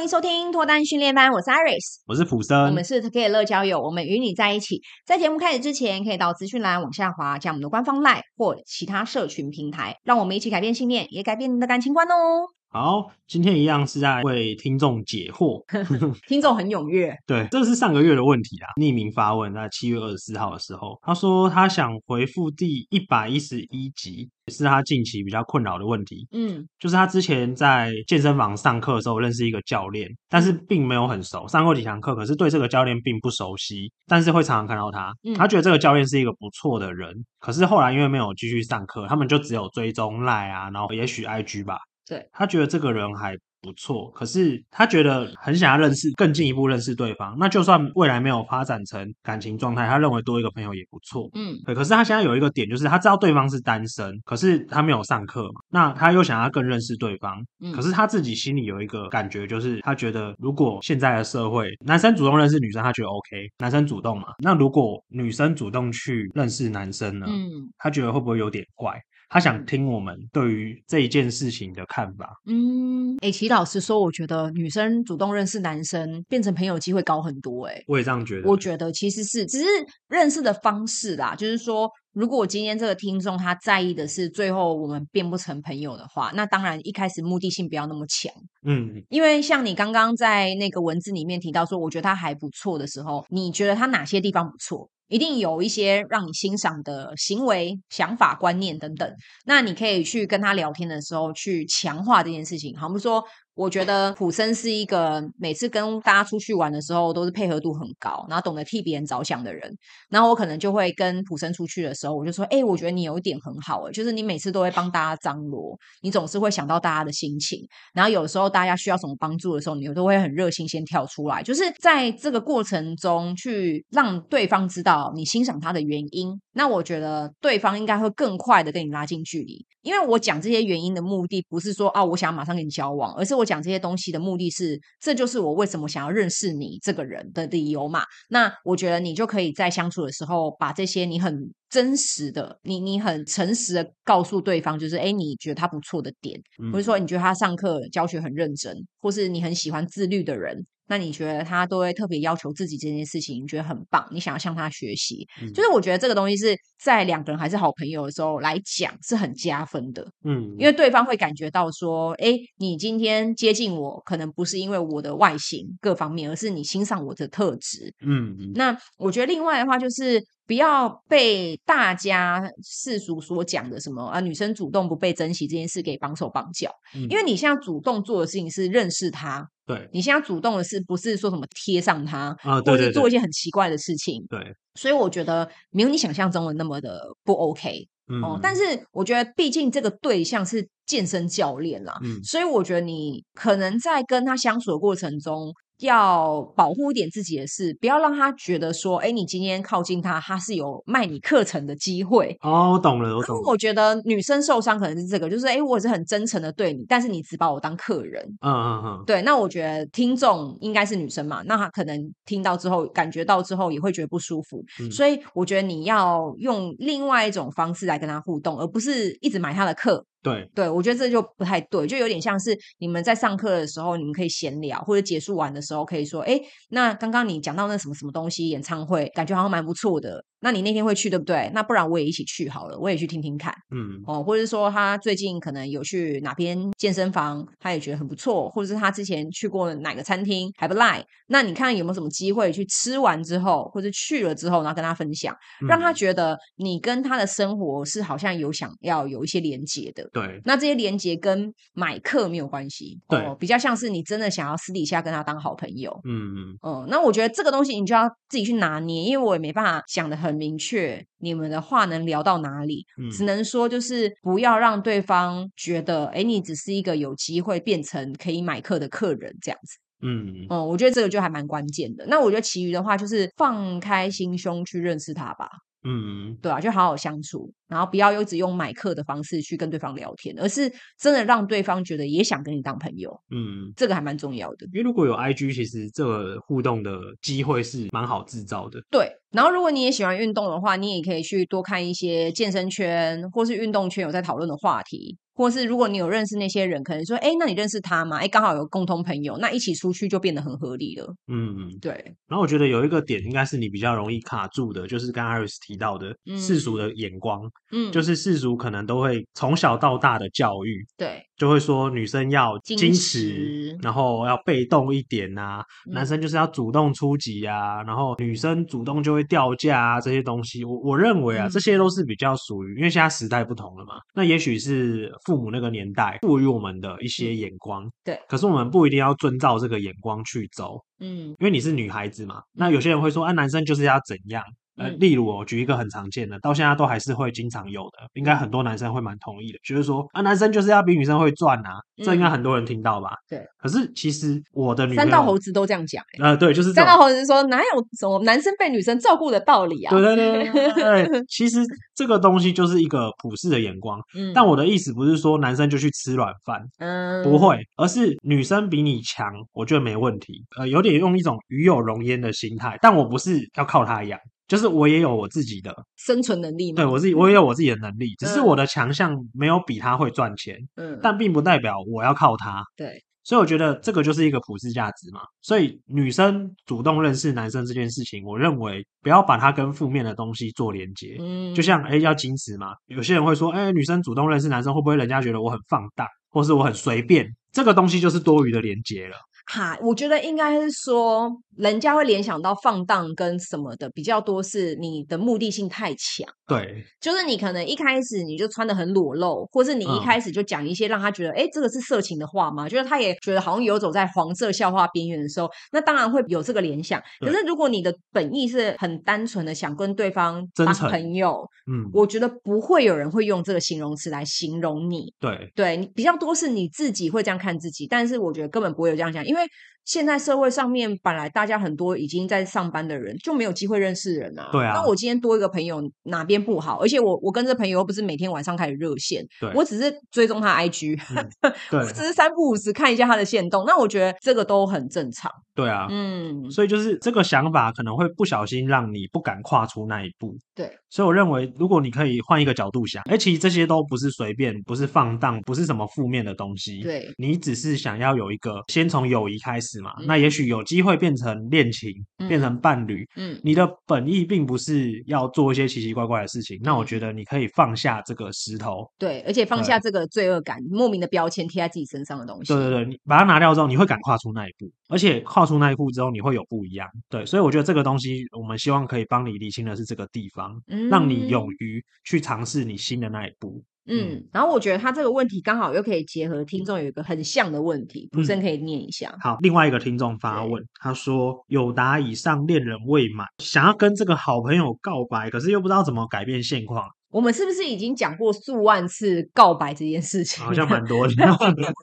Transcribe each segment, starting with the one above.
欢迎收听脱单训练班，我是 Iris，我是普森，我们是乐交友，我们与你在一起。在节目开始之前，可以到资讯栏往下滑，加我们的官方 LINE 或其他社群平台，让我们一起改变信念，也改变你的感情观哦。好，今天一样是在为听众解惑，听众很踊跃。对，这是上个月的问题啦。匿名发问，在七月二十四号的时候，他说他想回复第一百一十一集，是他近期比较困扰的问题。嗯，就是他之前在健身房上课的时候认识一个教练，但是并没有很熟，上过几堂课，可是对这个教练并不熟悉，但是会常常看到他。嗯他觉得这个教练是一个不错的人，可是后来因为没有继续上课，他们就只有追踪 Line 啊，然后也许 IG 吧。对，他觉得这个人还不错，可是他觉得很想要认识，更进一步认识对方。那就算未来没有发展成感情状态，他认为多一个朋友也不错。嗯，对。可是他现在有一个点，就是他知道对方是单身，可是他没有上课嘛，那他又想要更认识对方。嗯，可是他自己心里有一个感觉，就是他觉得如果现在的社会男生主动认识女生，他觉得 OK，男生主动嘛。那如果女生主动去认识男生呢？嗯，他觉得会不会有点怪？他想听我们对于这一件事情的看法。嗯，哎、欸，齐老师说，我觉得女生主动认识男生变成朋友机会高很多、欸。哎，我也这样觉得。我觉得其实是只是认识的方式啦，就是说，如果今天这个听众他在意的是最后我们变不成朋友的话，那当然一开始目的性不要那么强。嗯，因为像你刚刚在那个文字里面提到说，我觉得他还不错的时候，你觉得他哪些地方不错？一定有一些让你欣赏的行为、想法、观念等等，那你可以去跟他聊天的时候去强化这件事情。好，比如说。我觉得普森是一个每次跟大家出去玩的时候都是配合度很高，然后懂得替别人着想的人。然后我可能就会跟普森出去的时候，我就说：“哎，我觉得你有一点很好，哎，就是你每次都会帮大家张罗，你总是会想到大家的心情。然后有时候大家需要什么帮助的时候，你都会很热心先跳出来，就是在这个过程中去让对方知道你欣赏他的原因。那我觉得对方应该会更快的跟你拉近距离，因为我讲这些原因的目的不是说啊，我想马上跟你交往，而是我。讲这些东西的目的是，这就是我为什么想要认识你这个人的理由嘛。那我觉得你就可以在相处的时候，把这些你很真实的、你你很诚实的告诉对方，就是诶，你觉得他不错的点，或者说你觉得他上课教学很认真，或是你很喜欢自律的人。那你觉得他都会特别要求自己这件事情，你觉得很棒，你想要向他学习，嗯、就是我觉得这个东西是在两个人还是好朋友的时候来讲是很加分的，嗯，因为对方会感觉到说，哎，你今天接近我，可能不是因为我的外形各方面，而是你欣赏我的特质，嗯，那我觉得另外的话就是。不要被大家世俗所讲的什么啊，女生主动不被珍惜这件事给绑手绑脚，嗯，因为你现在主动做的事情是认识他，对，你现在主动的是不是说什么贴上他啊，对对对，或者做一些很奇怪的事情，对，所以我觉得没有你想象中的那么的不 OK，嗯，哦，但是我觉得毕竟这个对象是健身教练啦，嗯，所以我觉得你可能在跟他相处的过程中。要保护一点自己的事，不要让他觉得说，哎，你今天靠近他，他是有卖你课程的机会。哦，我懂了，我懂了。我觉得女生受伤可能是这个，就是哎，我是很真诚的对你，但是你只把我当客人。嗯嗯嗯。对，那我觉得听众应该是女生嘛，那她可能听到之后，感觉到之后也会觉得不舒服。嗯。所以我觉得你要用另外一种方式来跟他互动，而不是一直买他的课。对对，我觉得这就不太对，就有点像是你们在上课的时候，你们可以闲聊，或者结束完的时候可以说，哎，那刚刚你讲到那什么什么东西演唱会，感觉好像蛮不错的。那你那天会去对不对？那不然我也一起去好了，我也去听听看。嗯哦，或者是说他最近可能有去哪边健身房，他也觉得很不错，或者是他之前去过哪个餐厅还不赖。那你看有没有什么机会去吃完之后，或者去了之后，然后跟他分享，让他觉得你跟他的生活是好像有想要有一些连接的。对，那这些连接跟买课没有关系。对，哦，比较像是你真的想要私底下跟他当好朋友。嗯嗯哦。那我觉得这个东西你就要自己去拿捏，因为我也没办法想的很。很明确，你们的话能聊到哪里？嗯，只能说就是不要让对方觉得，哎，你只是一个有机会变成可以买课的客人这样子。嗯嗯，我觉得这个就还蛮关键的。那我觉得其余的话就是放开心胸去认识他吧。嗯，对啊，就好好相处。然后不要一直用买课的方式去跟对方聊天，而是真的让对方觉得也想跟你当朋友。嗯，这个还蛮重要的。因为如果有 IG，其实这个互动的机会是蛮好制造的。对。然后，如果你也喜欢运动的话，你也可以去多看一些健身圈或是运动圈有在讨论的话题。或是如果你有认识那些人，可能说，哎，那你认识他吗？哎，刚好有共同朋友，那一起出去就变得很合理了。嗯嗯，对。然后我觉得有一个点应该是你比较容易卡住的，就是刚刚 Iris 提到的世俗的眼光。嗯，就是世俗可能都会从小到大的教育，对，就会说女生要矜持，然后要被动一点啊，嗯、男生就是要主动出击啊，然后女生主动就会掉价啊，这些东西，我我认为啊，这些都是比较属于，因为现在时代不同了嘛，那也许是。父母那个年代赋予我们的一些眼光，对，可是我们不一定要遵照这个眼光去走，嗯，因为你是女孩子嘛，那有些人会说，啊，男生就是要怎样。呃，例如我举一个很常见的，到现在都还是会经常有的，应该很多男生会蛮同意的，就是说啊，男生就是要比女生会赚啊，这应该很多人听到吧？对。可是其实我的女三道猴子都这样讲，呃，对，就是三道猴子说哪有什么男生被女生照顾的道理啊？对对对对，其实这个东西就是一个普世的眼光。嗯。但我的意思不是说男生就去吃软饭，嗯，不会，而是女生比你强，我觉得没问题。呃，有点用一种与有容焉的心态，但我不是要靠他养。就是我也有我自己的生存能力嘛，对我自己，我也有我自己的能力，只是我的强项没有比他会赚钱，嗯，但并不代表我要靠他，对，所以我觉得这个就是一个普世价值嘛。所以女生主动认识男生这件事情，我认为不要把它跟负面的东西做连接，嗯，就像哎要矜持嘛，有些人会说，哎女生主动认识男生会不会人家觉得我很放荡，或是我很随便，这个东西就是多余的连接了。哈，我觉得应该是说，人家会联想到放荡跟什么的比较多，是你的目的性太强。对，就是你可能一开始你就穿的很裸露，或是你一开始就讲一些让他觉得，哎、嗯，这个是色情的话吗？就是他也觉得好像游走在黄色笑话边缘的时候，那当然会有这个联想。可是如果你的本意是很单纯的想跟对方当朋友，嗯，我觉得不会有人会用这个形容词来形容你。对，对你比较多是你自己会这样看自己，但是我觉得根本不会有这样想，因为。现在社会上面本来大家很多已经在上班的人就没有机会认识人啊。对啊。那我今天多一个朋友哪边不好？而且我我跟这朋友又不是每天晚上开始热线，对我只是追踪他 IG，、我只是三不五时看一下他的线动。那我觉得这个都很正常。对啊，嗯，所以就是这个想法可能会不小心让你不敢跨出那一步。对，所以我认为如果你可以换一个角度想，哎，其实这些都不是随便，不是放荡，不是什么负面的东西。对，你只是想要有一个先从友谊开始嘛，嗯、那也许有。机会变成恋情，变成伴侣。嗯，嗯，你的本意并不是要做一些奇奇怪怪的事情。嗯、那我觉得你可以放下这个石头，对，而且放下这个罪恶感、莫名的标签贴在自己身上的东西。对对对，你把它拿掉之后，你会敢跨出那一步，而且跨出那一步之后，你会有不一样。对，所以我觉得这个东西，我们希望可以帮你理清的是这个地方，嗯、让你勇于去尝试你新的那一步。嗯，然后我觉得他这个问题刚好又可以结合听众有一个很像的问题，普生可以念一下。好，另外一个听众发问，他说：有达以上恋人未满，想要跟这个好朋友告白，可是又不知道怎么改变现况。我们是不是已经讲过数万次告白这件事情？好像蛮多的，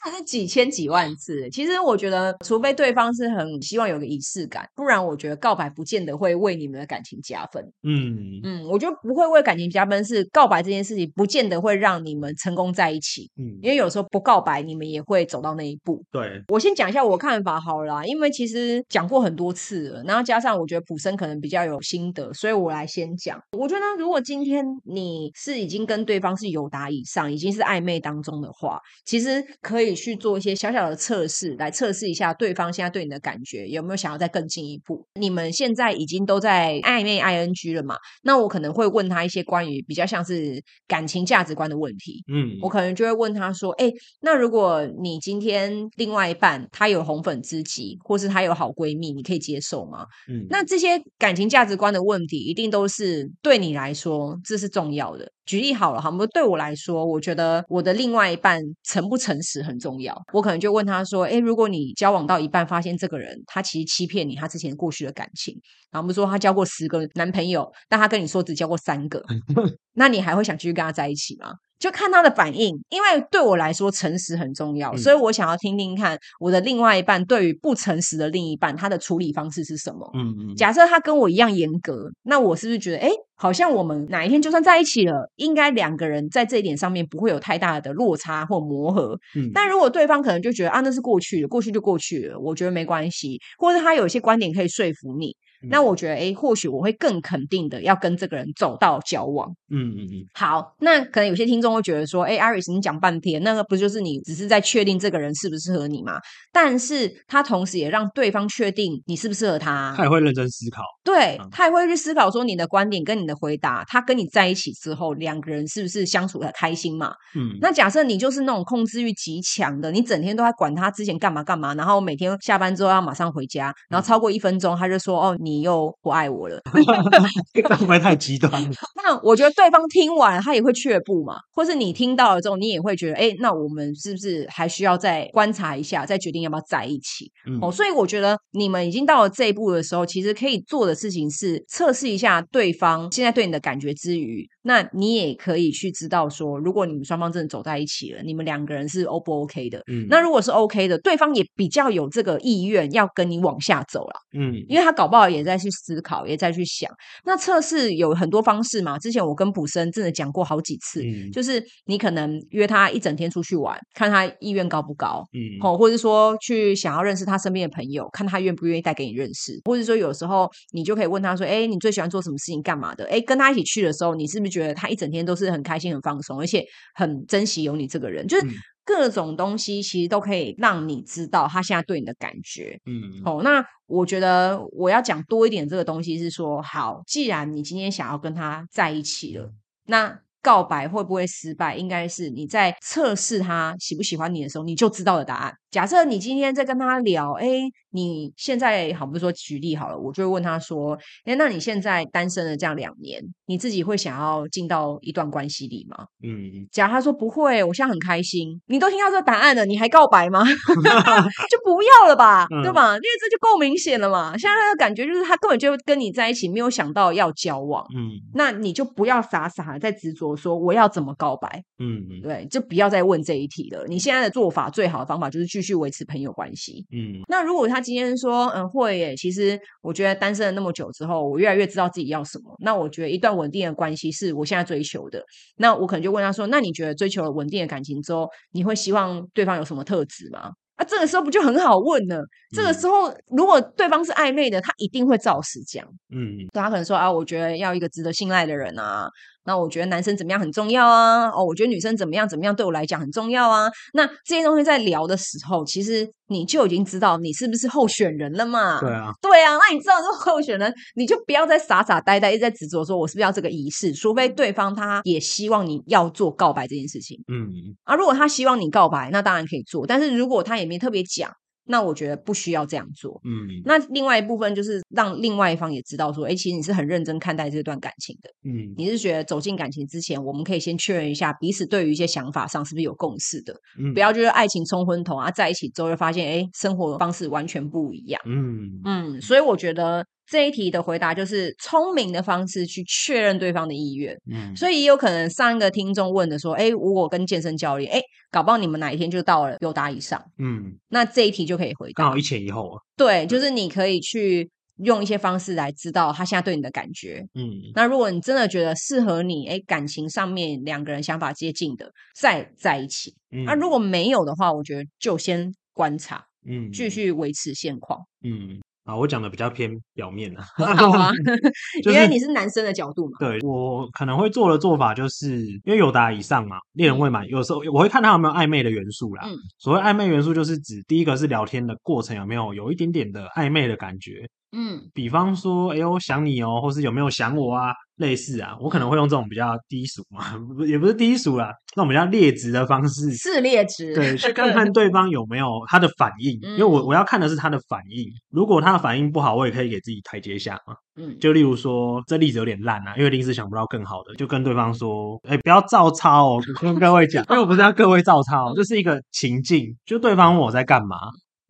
还是几千几万次。其实我觉得，除非对方是很希望有个仪式感，不然我觉得告白不见得会为你们的感情加分。嗯嗯，我觉得不会为感情加分，是告白这件事情不见得会让你们成功在一起。嗯，因为有时候不告白，你们也会走到那一步。对，我先讲一下我看法好了啦，因为其实讲过很多次了，然后加上我觉得普生可能比较有心得，所以我来先讲。我觉得如果今天你你是已经跟对方是友达以上，已经是暧昧当中的话，其实可以去做一些小小的测试，来测试一下对方现在对你的感觉有没有想要再更进一步。你们现在已经都在暧昧 ing 了嘛？那我可能会问他一些关于比较像是感情价值观的问题。嗯，我可能就会问他说：“哎，那如果你今天另外一半他有红粉知己，或是他有好闺蜜，你可以接受吗？”嗯，那这些感情价值观的问题，一定都是对你来说这是重要的。举例好了哈，对我来说，我觉得我的另外一半诚不诚实很重要。我可能就问他说：“诶，如果你交往到一半，发现这个人他其实欺骗你，他之前过去的感情，然后我们说他交过十个男朋友，但他跟你说只交过三个，那你还会想继续跟他在一起吗？”就看他的反应，因为对我来说诚实很重要，所以我想要听听看我的另外一半对于不诚实的另一半他的处理方式是什么。嗯嗯，假设他跟我一样严格，那我是不是觉得，诶，好像我们哪一天就算在一起了，应该两个人在这一点上面不会有太大的落差或磨合。嗯，但如果对方可能就觉得啊，那是过去的，过去就过去了，我觉得没关系，或者他有一些观点可以说服你。那我觉得，哎，或许我会更肯定的要跟这个人走到交往。嗯嗯嗯。好，那可能有些听众会觉得说，哎，Iris，你讲半天，那个不就是你只是在确定这个人适不适合你吗？但是他同时也让对方确定你适不适合他。他也会认真思考。对，他也会去思考说你的观点跟你的回答，他跟你在一起之后，两个人是不是相处的开心嘛？嗯。那假设你就是那种控制欲极强的，你整天都在管他之前干嘛干嘛，然后每天下班之后要马上回家，然后超过一分钟他就说，哦，你。你又不爱我了，会不会太极端了？那我觉得对方听完他也会却步嘛，或是你听到了之后，你也会觉得，哎，那我们是不是还需要再观察一下，再决定要不要在一起？嗯、哦，所以我觉得你们已经到了这一步的时候，其实可以做的事情是测试一下对方现在对你的感觉之余，那你也可以去知道说，如果你们双方真的走在一起了，你们两个人是 O 不 OK 的？嗯，那如果是 OK 的，对方也比较有这个意愿要跟你往下走了。嗯，因为他搞不好也。在去思考，也在去想。那测试有很多方式嘛？之前我跟卜生真的讲过好几次，嗯、就是你可能约他一整天出去玩，看他意愿高不高，嗯，或者说去想要认识他身边的朋友，看他愿不愿意带给你认识，或者说有时候你就可以问他说：“哎，你最喜欢做什么事情？干嘛的？”哎，跟他一起去的时候，你是不是觉得他一整天都是很开心、很放松，而且很珍惜有你这个人？就是。嗯各种东西其实都可以让你知道他现在对你的感觉。嗯，好，那我觉得我要讲多一点这个东西是说，好，既然你今天想要跟他在一起了，那告白会不会失败，应该是你在测试他喜不喜欢你的时候，你就知道的答案。假设你今天在跟他聊，哎，你现在好，比如说举例好了，我就会问他说，哎，那你现在单身了这样两年，你自己会想要进到一段关系里吗？嗯，假如他说不会，我现在很开心，你都听到这个答案了，你还告白吗？就不要了吧，嗯、对吧？因为这就够明显了嘛。现在他的感觉就是他根本就跟你在一起，没有想到要交往。嗯，那你就不要傻傻的在执着说我要怎么告白。嗯，对，就不要再问这一题了。你现在的做法最好的方法就是继去维持朋友关系，嗯，那如果他今天说，嗯，会耶，其实我觉得单身了那么久之后，我越来越知道自己要什么。那我觉得一段稳定的关系是我现在追求的。那我可能就问他说，那你觉得追求了稳定的感情之后，你会希望对方有什么特质吗？啊，这个时候不就很好问了？这个时候如果对方是暧昧的，他一定会照实讲，嗯，他可能说啊，我觉得要一个值得信赖的人啊。那我觉得男生怎么样很重要啊，哦，我觉得女生怎么样怎么样对我来讲很重要啊。那这些东西在聊的时候，其实你就已经知道你是不是候选人了嘛？对啊，对啊。那你知道是候选人，你就不要再傻傻呆呆一直在执着说我是不是要这个仪式，除非对方他也希望你要做告白这件事情。嗯，啊，如果他希望你告白，那当然可以做。但是如果他也没特别讲。那我觉得不需要这样做。嗯，那另外一部分就是让另外一方也知道说，哎，其实你是很认真看待这段感情的。嗯，你是觉得走进感情之前，我们可以先确认一下彼此对于一些想法上是不是有共识的。嗯，不要就是爱情冲昏头啊，在一起之后就发现，哎，生活方式完全不一样。嗯嗯，所以我觉得。这一题的回答就是聪明的方式去确认对方的意愿，嗯，所以也有可能上一个听众问的说，哎，我跟健身教练，哎，搞不好你们哪一天就到了有答以上，嗯，那这一题就可以回答，刚好一前一后啊，对，就是你可以去用一些方式来知道他现在对你的感觉，嗯，那如果你真的觉得适合你，哎，感情上面两个人想法接近的，再在一起，嗯，那如果没有的话，我觉得就先观察，嗯，继续维持现况，嗯。啊，我讲的比较偏表面了，好啊，因为你是男生的角度嘛。对，我可能会做的做法，就是因为有达以上嘛，恋人未满，有时候我会看他有没有暧昧的元素啦。嗯，所谓暧昧元素，就是指第一个是聊天的过程有没有有一点点的暧昧的感觉。嗯，比方说，哎呦，我想你哦，或是有没有想我啊？类似啊，我可能会用这种比较低俗嘛，也不是低俗啦，那种比较劣质的方式，是劣质，对，去看看对方有没有他的反应，嗯、因为我我要看的是他的反应。如果他的反应不好，我也可以给自己台阶下嘛。嗯，就例如说，这例子有点烂啊，因为临时想不到更好的，就跟对方说，哎，不要照抄哦，跟各位讲，因为 我不是要各位照抄，这是一个情境，就对方问我在干嘛。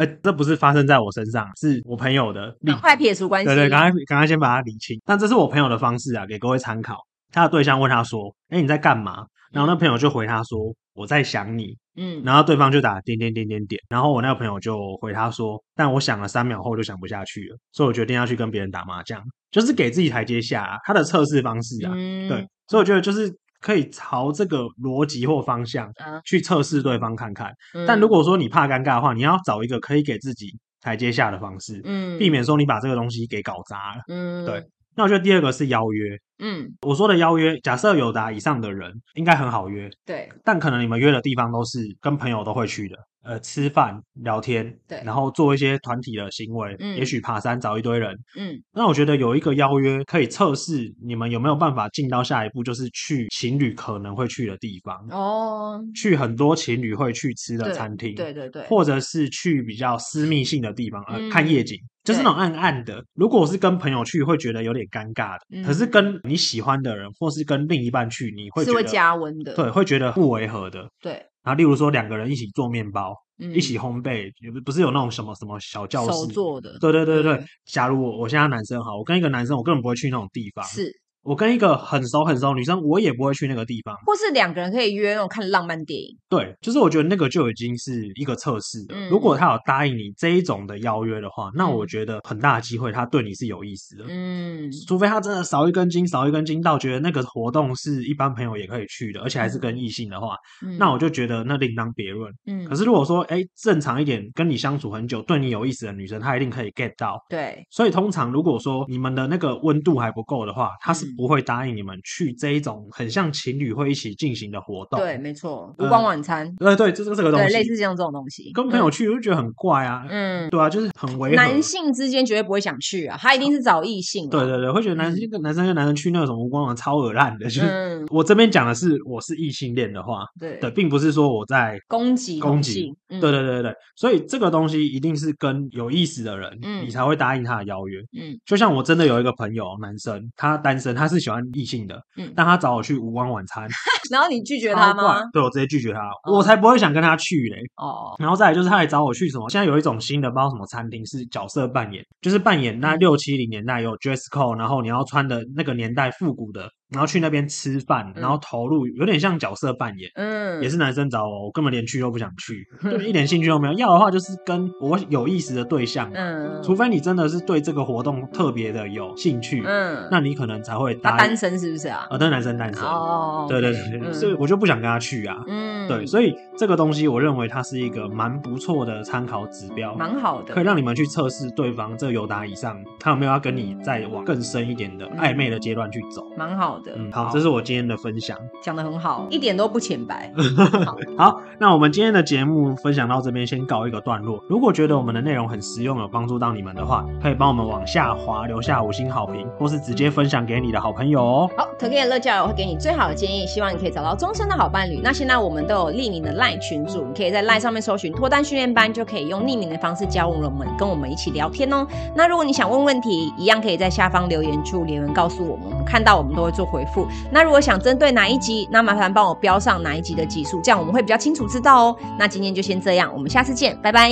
哎，这不是发生在我身上，是我朋友的。快撇除关系。对对，刚刚刚刚先把它理清。但这是我朋友的方式啊，给各位参考。他的对象问他说：“哎，你在干嘛？”然后那朋友就回他说：“我在想你。”嗯。然后对方就打点点点点点。然后我那个朋友就回他说：“但我想了三秒后就想不下去了，所以我决定要去跟别人打麻将，就是给自己台阶下啊。”他的测试方式啊，嗯、对。所以我觉得就是可以朝这个逻辑或方向去测试对方看看。但如果说你怕尴尬的话，你要找一个可以给自己台阶下的方式，嗯，避免说你把这个东西给搞砸了，嗯，对。那我觉得第二个是邀约，嗯，我说的邀约，假设有达以上的人，应该很好约，对。但可能你们约的地方都是跟朋友都会去的。呃，吃饭聊天，对，然后做一些团体的行为，嗯，也许爬山找一堆人，嗯，那我觉得有一个邀约可以测试你们有没有办法进到下一步，就是去情侣可能会去的地方哦，去很多情侣会去吃的餐厅，对对对，或者是去比较私密性的地方，呃，看夜景，就是那种暗暗的。如果我是跟朋友去，会觉得有点尴尬的，可是跟你喜欢的人，或是跟另一半去，你会觉得是会加温的，对，会觉得不违和的，对。然后，例如说两个人一起做面包，嗯、一起烘焙，不是有那种什么什么小教室手做的？对对对对对。假如我我现在男生哈，我跟一个男生，我根本不会去那种地方。是。我跟一个很熟很熟的女生，我也不会去那个地方。或是两个人可以约那种看浪漫电影。对，就是我觉得那个就已经是一个测试了。嗯、如果他有答应你这一种的邀约的话，那我觉得很大的机会他对你是有意思的。嗯，除非他真的少一根筋，少一根筋到觉得那个活动是一般朋友也可以去的，而且还是跟异性的话，嗯、那我就觉得那另当别论。嗯，可是如果说哎正常一点，跟你相处很久，对你有意思的女生，她一定可以 get 到。对，所以通常如果说你们的那个温度还不够的话，她是不会答应你们。去这一种很像情侣会一起进行的活动，对，没错，烛光晚餐，对对，就是这个东西，类似这样这种东西，跟朋友去我就觉得很怪啊，嗯，对啊，就是很违和。男性之间绝对不会想去啊，他一定是找异性，对对对，会觉得男生跟男生跟男生去那种无光晚超恶烂的，就是我这边讲的是我是异性恋的话，对对，并不是说我在攻击攻击，对对对对，所以这个东西一定是跟有意思的人，嗯，你才会答应他的邀约，嗯，就像我真的有一个朋友，男生，他单身，他是喜欢异性的，嗯，但他。找我去无光晚餐，然后你拒绝他吗？对，我直接拒绝他，我才不会想跟他去嘞。哦，然后再来就是他来找我去什么？现在有一种新的，不知道什么餐厅是角色扮演，就是扮演那六七零年代有 dress code，然后你要穿的那个年代复古的。然后去那边吃饭，然后投入有点像角色扮演，嗯，也是男生找我，我根本连去都不想去，就一点兴趣都没有。要的话就是跟我有意思的对象，嗯，除非你真的是对这个活动特别的有兴趣，嗯，那你可能才会搭。单身是不是啊？啊，对，男生单身，哦，对对对，所以我就不想跟他去啊，嗯，对，所以这个东西我认为它是一个蛮不错的参考指标，蛮好的，可以让你们去测试对方这个友达以上，他有没有要跟你再往更深一点的暧昧的阶段去走，蛮好。嗯，好，这是我今天的分享，讲的很好，一点都不浅白。好，好，那我们今天的节目分享到这边，先告一个段落。如果觉得我们的内容很实用，有帮助到你们的话，可以帮我们往下滑，留下五星好评，或是直接分享给你的好朋友哦。好，可可的乐教友会给你最好的建议，希望你可以找到终身的好伴侣。那现在我们都有匿名的赖群组，你可以在赖上面搜寻脱单训练班，就可以用匿名的方式加入我们，跟我们一起聊天哦。那如果你想问问题，一样可以在下方留言处留言告诉我们，我们看到我们都会做回复。那如果想针对哪一集，那麻烦帮我标上哪一集的集数，这样我们会比较清楚知道哦。那今天就先这样，我们下次见，拜拜。